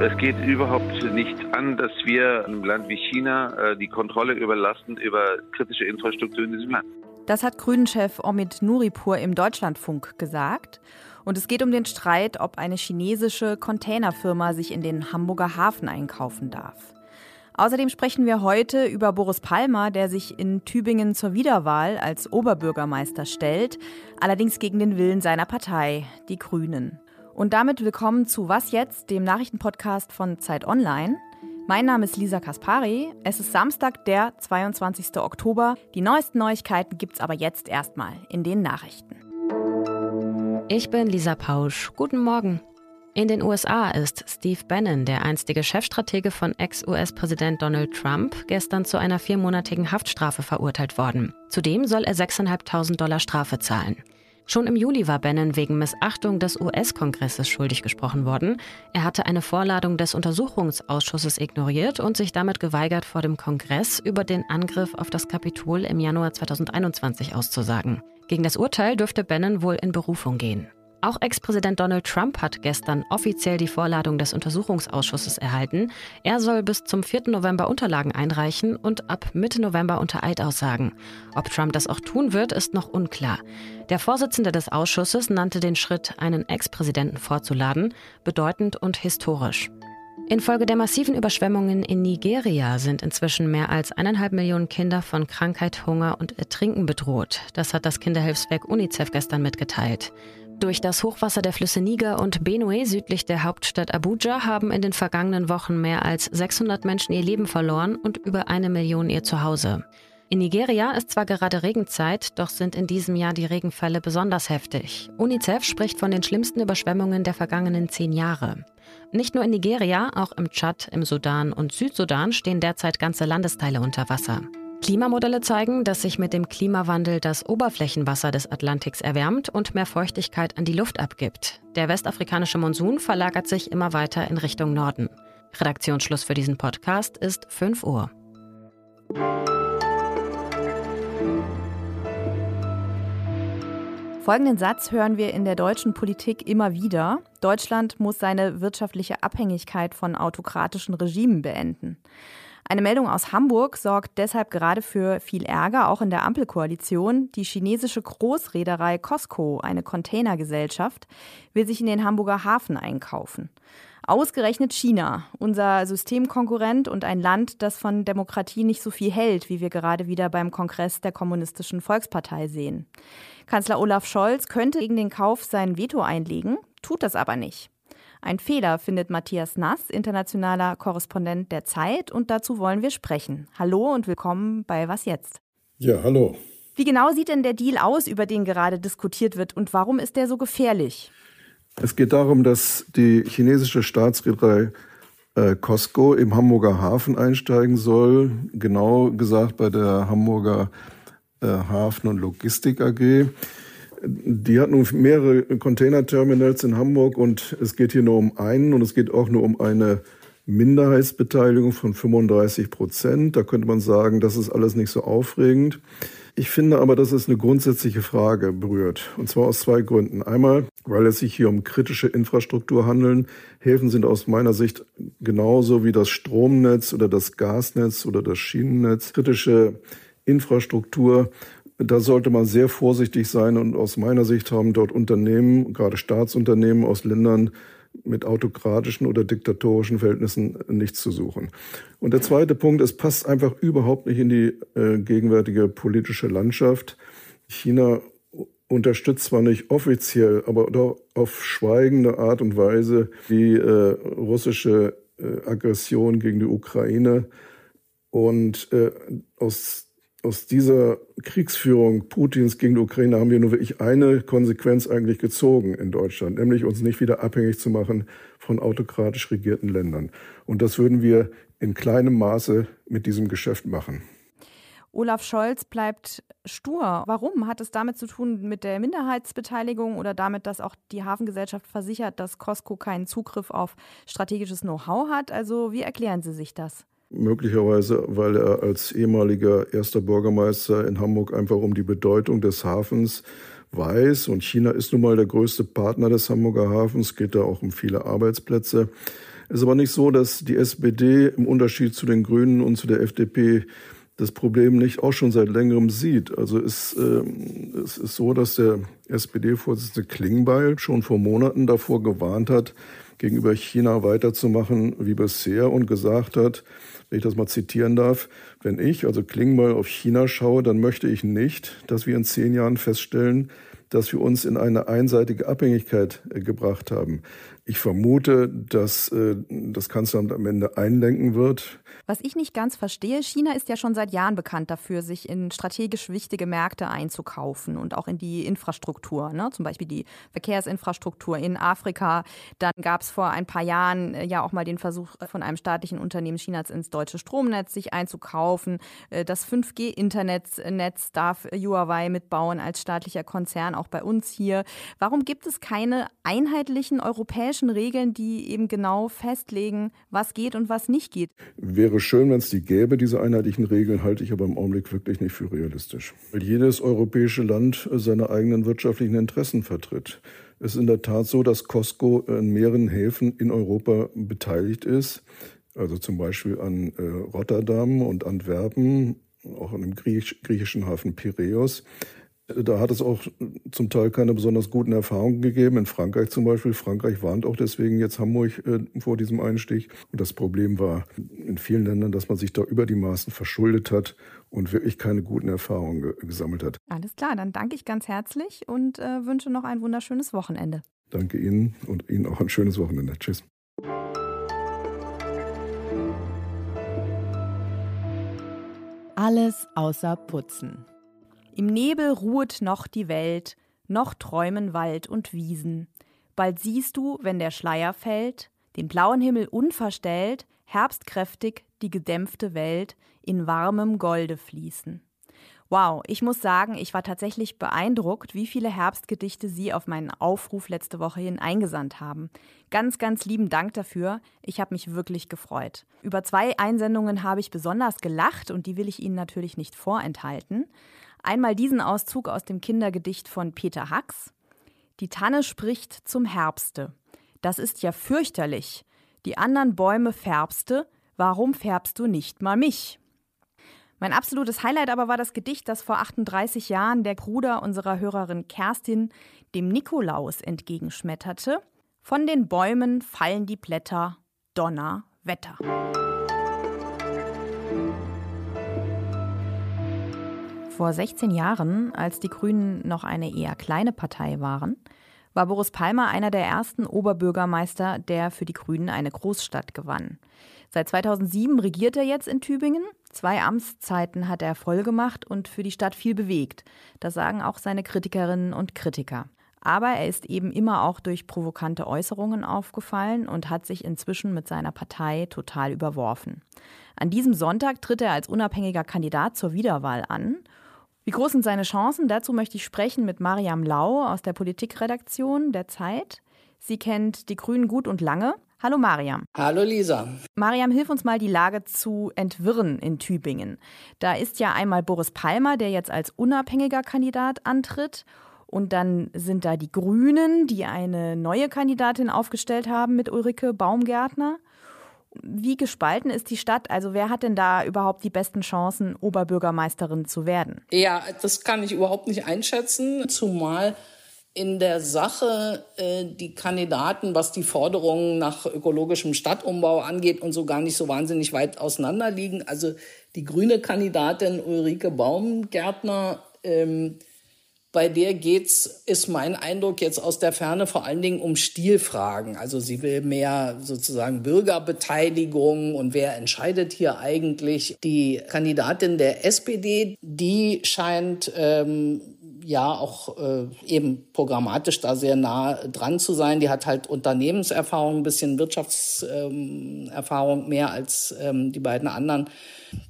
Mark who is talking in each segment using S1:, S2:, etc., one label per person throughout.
S1: Es geht überhaupt nicht an, dass wir einem Land wie China äh, die Kontrolle überlassen über kritische Infrastruktur in diesem Land.
S2: Das hat Grünen-Chef Omid Nuripur im Deutschlandfunk gesagt. Und es geht um den Streit, ob eine chinesische Containerfirma sich in den Hamburger Hafen einkaufen darf. Außerdem sprechen wir heute über Boris Palmer, der sich in Tübingen zur Wiederwahl als Oberbürgermeister stellt, allerdings gegen den Willen seiner Partei, die Grünen. Und damit willkommen zu Was jetzt, dem Nachrichtenpodcast von Zeit Online. Mein Name ist Lisa Kaspari. Es ist Samstag, der 22. Oktober. Die neuesten Neuigkeiten gibt's aber jetzt erstmal in den Nachrichten.
S3: Ich bin Lisa Pausch. Guten Morgen. In den USA ist Steve Bannon, der einstige Chefstratege von Ex-US-Präsident Donald Trump, gestern zu einer viermonatigen Haftstrafe verurteilt worden. Zudem soll er 6.500 Dollar Strafe zahlen. Schon im Juli war Bannon wegen Missachtung des US-Kongresses schuldig gesprochen worden. Er hatte eine Vorladung des Untersuchungsausschusses ignoriert und sich damit geweigert, vor dem Kongress über den Angriff auf das Kapitol im Januar 2021 auszusagen. Gegen das Urteil dürfte Bannon wohl in Berufung gehen. Auch Ex-Präsident Donald Trump hat gestern offiziell die Vorladung des Untersuchungsausschusses erhalten. Er soll bis zum 4. November Unterlagen einreichen und ab Mitte November unter Eid aussagen. Ob Trump das auch tun wird, ist noch unklar. Der Vorsitzende des Ausschusses nannte den Schritt, einen Ex-Präsidenten vorzuladen, bedeutend und historisch. Infolge der massiven Überschwemmungen in Nigeria sind inzwischen mehr als eineinhalb Millionen Kinder von Krankheit, Hunger und Ertrinken bedroht. Das hat das Kinderhilfswerk UNICEF gestern mitgeteilt. Durch das Hochwasser der Flüsse Niger und Benue südlich der Hauptstadt Abuja haben in den vergangenen Wochen mehr als 600 Menschen ihr Leben verloren und über eine Million ihr Zuhause. In Nigeria ist zwar gerade Regenzeit, doch sind in diesem Jahr die Regenfälle besonders heftig. UNICEF spricht von den schlimmsten Überschwemmungen der vergangenen zehn Jahre. Nicht nur in Nigeria, auch im Tschad, im Sudan und Südsudan stehen derzeit ganze Landesteile unter Wasser. Klimamodelle zeigen, dass sich mit dem Klimawandel das Oberflächenwasser des Atlantiks erwärmt und mehr Feuchtigkeit an die Luft abgibt. Der westafrikanische Monsun verlagert sich immer weiter in Richtung Norden. Redaktionsschluss für diesen Podcast ist 5 Uhr.
S2: Folgenden Satz hören wir in der deutschen Politik immer wieder. Deutschland muss seine wirtschaftliche Abhängigkeit von autokratischen Regimen beenden. Eine Meldung aus Hamburg sorgt deshalb gerade für viel Ärger, auch in der Ampelkoalition. Die chinesische Großreederei Costco, eine Containergesellschaft, will sich in den Hamburger Hafen einkaufen. Ausgerechnet China, unser Systemkonkurrent und ein Land, das von Demokratie nicht so viel hält, wie wir gerade wieder beim Kongress der Kommunistischen Volkspartei sehen. Kanzler Olaf Scholz könnte gegen den Kauf sein Veto einlegen, tut das aber nicht. Ein Fehler findet Matthias Nass, internationaler Korrespondent der Zeit, und dazu wollen wir sprechen. Hallo und willkommen bei Was jetzt?
S4: Ja, hallo.
S2: Wie genau sieht denn der Deal aus, über den gerade diskutiert wird, und warum ist der so gefährlich?
S4: Es geht darum, dass die chinesische Staatsreederei äh, Costco im Hamburger Hafen einsteigen soll, genau gesagt bei der Hamburger äh, Hafen- und Logistik AG. Die hat nun mehrere Containerterminals in Hamburg und es geht hier nur um einen und es geht auch nur um eine Minderheitsbeteiligung von 35 Prozent. Da könnte man sagen, das ist alles nicht so aufregend. Ich finde aber, dass es eine grundsätzliche Frage berührt. Und zwar aus zwei Gründen. Einmal, weil es sich hier um kritische Infrastruktur handelt. Häfen sind aus meiner Sicht genauso wie das Stromnetz oder das Gasnetz oder das Schienennetz kritische Infrastruktur da sollte man sehr vorsichtig sein und aus meiner Sicht haben dort Unternehmen, gerade Staatsunternehmen aus Ländern mit autokratischen oder diktatorischen Verhältnissen nichts zu suchen. Und der zweite Punkt, es passt einfach überhaupt nicht in die äh, gegenwärtige politische Landschaft. China unterstützt zwar nicht offiziell, aber doch auf schweigende Art und Weise die äh, russische äh, Aggression gegen die Ukraine. Und äh, aus aus dieser Kriegsführung Putins gegen die Ukraine haben wir nur wirklich eine Konsequenz eigentlich gezogen in Deutschland, nämlich uns nicht wieder abhängig zu machen von autokratisch regierten Ländern. Und das würden wir in kleinem Maße mit diesem Geschäft machen.
S2: Olaf Scholz bleibt stur. Warum? Hat es damit zu tun mit der Minderheitsbeteiligung oder damit, dass auch die Hafengesellschaft versichert, dass Costco keinen Zugriff auf strategisches Know-how hat? Also wie erklären Sie sich das?
S4: Möglicherweise, weil er als ehemaliger erster Bürgermeister in Hamburg einfach um die Bedeutung des Hafens weiß. Und China ist nun mal der größte Partner des Hamburger Hafens, geht da auch um viele Arbeitsplätze. Es ist aber nicht so, dass die SPD im Unterschied zu den Grünen und zu der FDP das Problem nicht auch schon seit längerem sieht. Also es, äh, es ist so, dass der SPD-Vorsitzende Klingbeil schon vor Monaten davor gewarnt hat, gegenüber China weiterzumachen wie bisher und gesagt hat, wenn ich das mal zitieren darf, wenn ich, also Klingbeil, auf China schaue, dann möchte ich nicht, dass wir in zehn Jahren feststellen, dass wir uns in eine einseitige Abhängigkeit äh, gebracht haben. Ich vermute, dass äh, das Kanzleramt am Ende einlenken wird.
S2: Was ich nicht ganz verstehe, China ist ja schon seit Jahren bekannt dafür, sich in strategisch wichtige Märkte einzukaufen und auch in die Infrastruktur, ne? zum Beispiel die Verkehrsinfrastruktur in Afrika. Dann gab es vor ein paar Jahren äh, ja auch mal den Versuch von einem staatlichen Unternehmen Chinas ins deutsche Stromnetz sich einzukaufen. Äh, das 5G-Internetnetz darf Huawei mitbauen als staatlicher Konzern, auch bei uns hier. Warum gibt es keine einheitlichen europäischen Regeln, die eben genau festlegen, was geht und was nicht geht?
S4: Wäre schön, wenn es die gäbe, diese einheitlichen Regeln, halte ich aber im Augenblick wirklich nicht für realistisch. Weil jedes europäische Land seine eigenen wirtschaftlichen Interessen vertritt. Es ist in der Tat so, dass Costco in mehreren Häfen in Europa beteiligt ist. Also zum Beispiel an äh, Rotterdam und Antwerpen, auch an dem griechischen Hafen Piräus. Da hat es auch zum Teil keine besonders guten Erfahrungen gegeben. In Frankreich zum Beispiel. Frankreich warnt auch deswegen jetzt Hamburg äh, vor diesem Einstich. Und das Problem war in vielen Ländern, dass man sich da über die Maßen verschuldet hat und wirklich keine guten Erfahrungen ge gesammelt hat.
S2: Alles klar, dann danke ich ganz herzlich und äh, wünsche noch ein wunderschönes Wochenende.
S4: Danke Ihnen und Ihnen auch ein schönes Wochenende. Tschüss.
S2: Alles außer Putzen. Im Nebel ruhet noch die Welt, noch träumen Wald und Wiesen. Bald siehst du, wenn der Schleier fällt, den blauen Himmel unverstellt, herbstkräftig die gedämpfte Welt in warmem Golde fließen. Wow, ich muss sagen, ich war tatsächlich beeindruckt, wie viele Herbstgedichte Sie auf meinen Aufruf letzte Woche hin eingesandt haben. Ganz, ganz lieben Dank dafür. Ich habe mich wirklich gefreut. Über zwei Einsendungen habe ich besonders gelacht und die will ich Ihnen natürlich nicht vorenthalten. Einmal diesen Auszug aus dem Kindergedicht von Peter Hacks. Die Tanne spricht zum Herbste. Das ist ja fürchterlich. Die anderen Bäume färbste, warum färbst du nicht mal mich? Mein absolutes Highlight aber war das Gedicht, das vor 38 Jahren der Bruder unserer Hörerin Kerstin dem Nikolaus entgegenschmetterte. Von den Bäumen fallen die Blätter, Donner, Vor 16 Jahren, als die Grünen noch eine eher kleine Partei waren, war Boris Palmer einer der ersten Oberbürgermeister, der für die Grünen eine Großstadt gewann. Seit 2007 regiert er jetzt in Tübingen. Zwei Amtszeiten hat er voll gemacht und für die Stadt viel bewegt. Das sagen auch seine Kritikerinnen und Kritiker. Aber er ist eben immer auch durch provokante Äußerungen aufgefallen und hat sich inzwischen mit seiner Partei total überworfen. An diesem Sonntag tritt er als unabhängiger Kandidat zur Wiederwahl an wie groß sind seine Chancen? Dazu möchte ich sprechen mit Mariam Lau aus der Politikredaktion der Zeit. Sie kennt die Grünen gut und lange. Hallo Mariam.
S5: Hallo Lisa.
S2: Mariam, hilf uns mal, die Lage zu entwirren in Tübingen. Da ist ja einmal Boris Palmer, der jetzt als unabhängiger Kandidat antritt. Und dann sind da die Grünen, die eine neue Kandidatin aufgestellt haben mit Ulrike Baumgärtner. Wie gespalten ist die Stadt? Also wer hat denn da überhaupt die besten Chancen, Oberbürgermeisterin zu werden?
S5: Ja, das kann ich überhaupt nicht einschätzen, zumal in der Sache äh, die Kandidaten, was die Forderungen nach ökologischem Stadtumbau angeht und so gar nicht so wahnsinnig weit auseinander liegen. Also die grüne Kandidatin Ulrike Baumgärtner ähm, bei der geht's, ist mein Eindruck jetzt aus der Ferne vor allen Dingen um Stilfragen. Also sie will mehr sozusagen Bürgerbeteiligung und wer entscheidet hier eigentlich? Die Kandidatin der SPD, die scheint ähm, ja auch äh, eben programmatisch da sehr nah dran zu sein. Die hat halt Unternehmenserfahrung, ein bisschen Wirtschaftserfahrung ähm, mehr als ähm, die beiden anderen.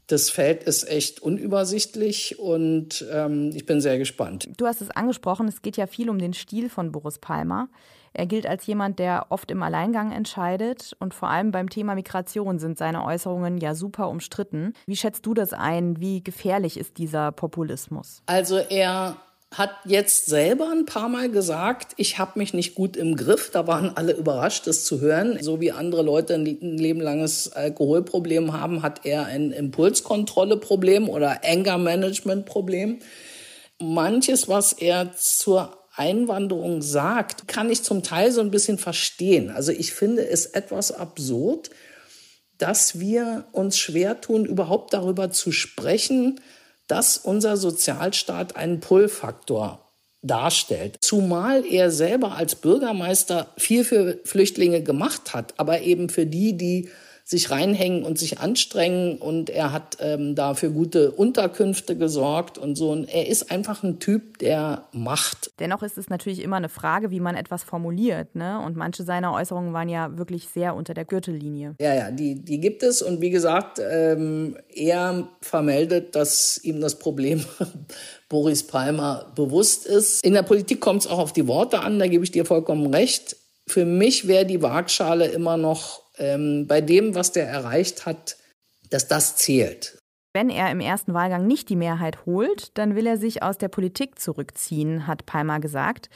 S5: Das Feld ist echt unübersichtlich und ähm, ich bin sehr gespannt.
S2: Du hast es angesprochen, es geht ja viel um den Stil von Boris Palmer. Er gilt als jemand, der oft im Alleingang entscheidet und vor allem beim Thema Migration sind seine Äußerungen ja super umstritten. Wie schätzt du das ein? Wie gefährlich ist dieser Populismus?
S5: Also er hat jetzt selber ein paar Mal gesagt, ich habe mich nicht gut im Griff. Da waren alle überrascht, das zu hören. So wie andere Leute ein lebenlanges Alkoholproblem haben, hat er ein Impulskontrolleproblem oder Anger-Management-Problem. Manches, was er zur Einwanderung sagt, kann ich zum Teil so ein bisschen verstehen. Also ich finde es etwas absurd, dass wir uns schwer tun, überhaupt darüber zu sprechen, dass unser Sozialstaat einen Pull-Faktor darstellt. Zumal er selber als Bürgermeister viel für Flüchtlinge gemacht hat, aber eben für die, die sich reinhängen und sich anstrengen und er hat ähm, da für gute Unterkünfte gesorgt und so. Und er ist einfach ein Typ, der macht.
S2: Dennoch ist es natürlich immer eine Frage, wie man etwas formuliert. Ne? Und manche seiner Äußerungen waren ja wirklich sehr unter der Gürtellinie.
S5: Ja, ja, die, die gibt es. Und wie gesagt, ähm, er vermeldet, dass ihm das Problem Boris Palmer bewusst ist. In der Politik kommt es auch auf die Worte an, da gebe ich dir vollkommen recht. Für mich wäre die Waagschale immer noch ähm, bei dem, was der erreicht hat, dass das zählt.
S2: Wenn er im ersten Wahlgang nicht die Mehrheit holt, dann will er sich aus der Politik zurückziehen, hat Palmer gesagt.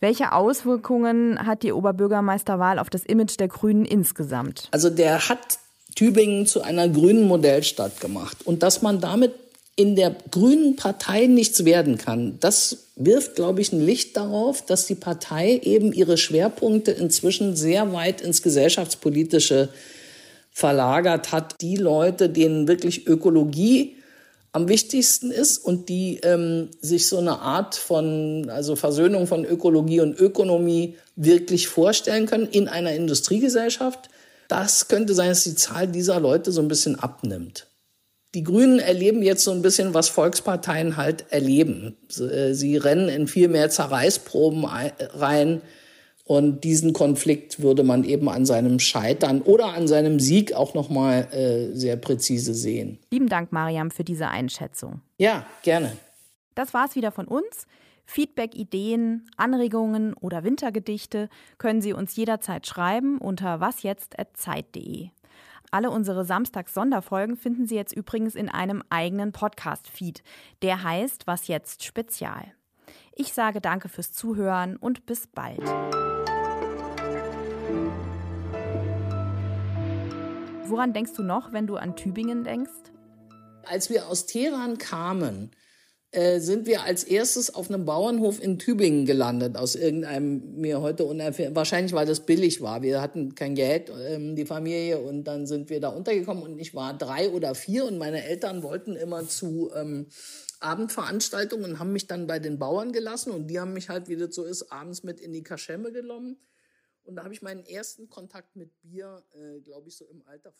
S2: Welche Auswirkungen hat die Oberbürgermeisterwahl auf das Image der Grünen insgesamt?
S5: Also der hat Tübingen zu einer grünen Modellstadt gemacht. Und dass man damit in der grünen Partei nichts werden kann, das wirft, glaube ich, ein Licht darauf, dass die Partei eben ihre Schwerpunkte inzwischen sehr weit ins gesellschaftspolitische verlagert hat. Die Leute, denen wirklich Ökologie am wichtigsten ist und die ähm, sich so eine Art von, also Versöhnung von Ökologie und Ökonomie wirklich vorstellen können in einer Industriegesellschaft. Das könnte sein, dass die Zahl dieser Leute so ein bisschen abnimmt. Die Grünen erleben jetzt so ein bisschen, was Volksparteien halt erleben. Äh, sie rennen in viel mehr Zerreißproben rein. Und diesen Konflikt würde man eben an seinem Scheitern oder an seinem Sieg auch noch mal äh, sehr präzise sehen.
S2: Lieben Dank, Mariam, für diese Einschätzung.
S5: Ja, gerne.
S2: Das war's wieder von uns. Feedback, Ideen, Anregungen oder Wintergedichte können Sie uns jederzeit schreiben unter wasjetzt@zeit.de. Alle unsere Samstags-Sonderfolgen finden Sie jetzt übrigens in einem eigenen Podcast-Feed. Der heißt Was jetzt Spezial. Ich sage danke fürs Zuhören und bis bald. Woran denkst du noch, wenn du an Tübingen denkst?
S5: Als wir aus Teheran kamen, äh, sind wir als erstes auf einem Bauernhof in Tübingen gelandet, aus irgendeinem mir heute unerfähr wahrscheinlich weil das billig war. Wir hatten kein Geld, ähm, die Familie, und dann sind wir da untergekommen und ich war drei oder vier und meine Eltern wollten immer zu ähm, Abendveranstaltungen und haben mich dann bei den Bauern gelassen und die haben mich halt, wie das so ist, abends mit in die Kaschemme genommen. Und da habe ich meinen ersten Kontakt mit Bier, äh, glaube ich, so im Alter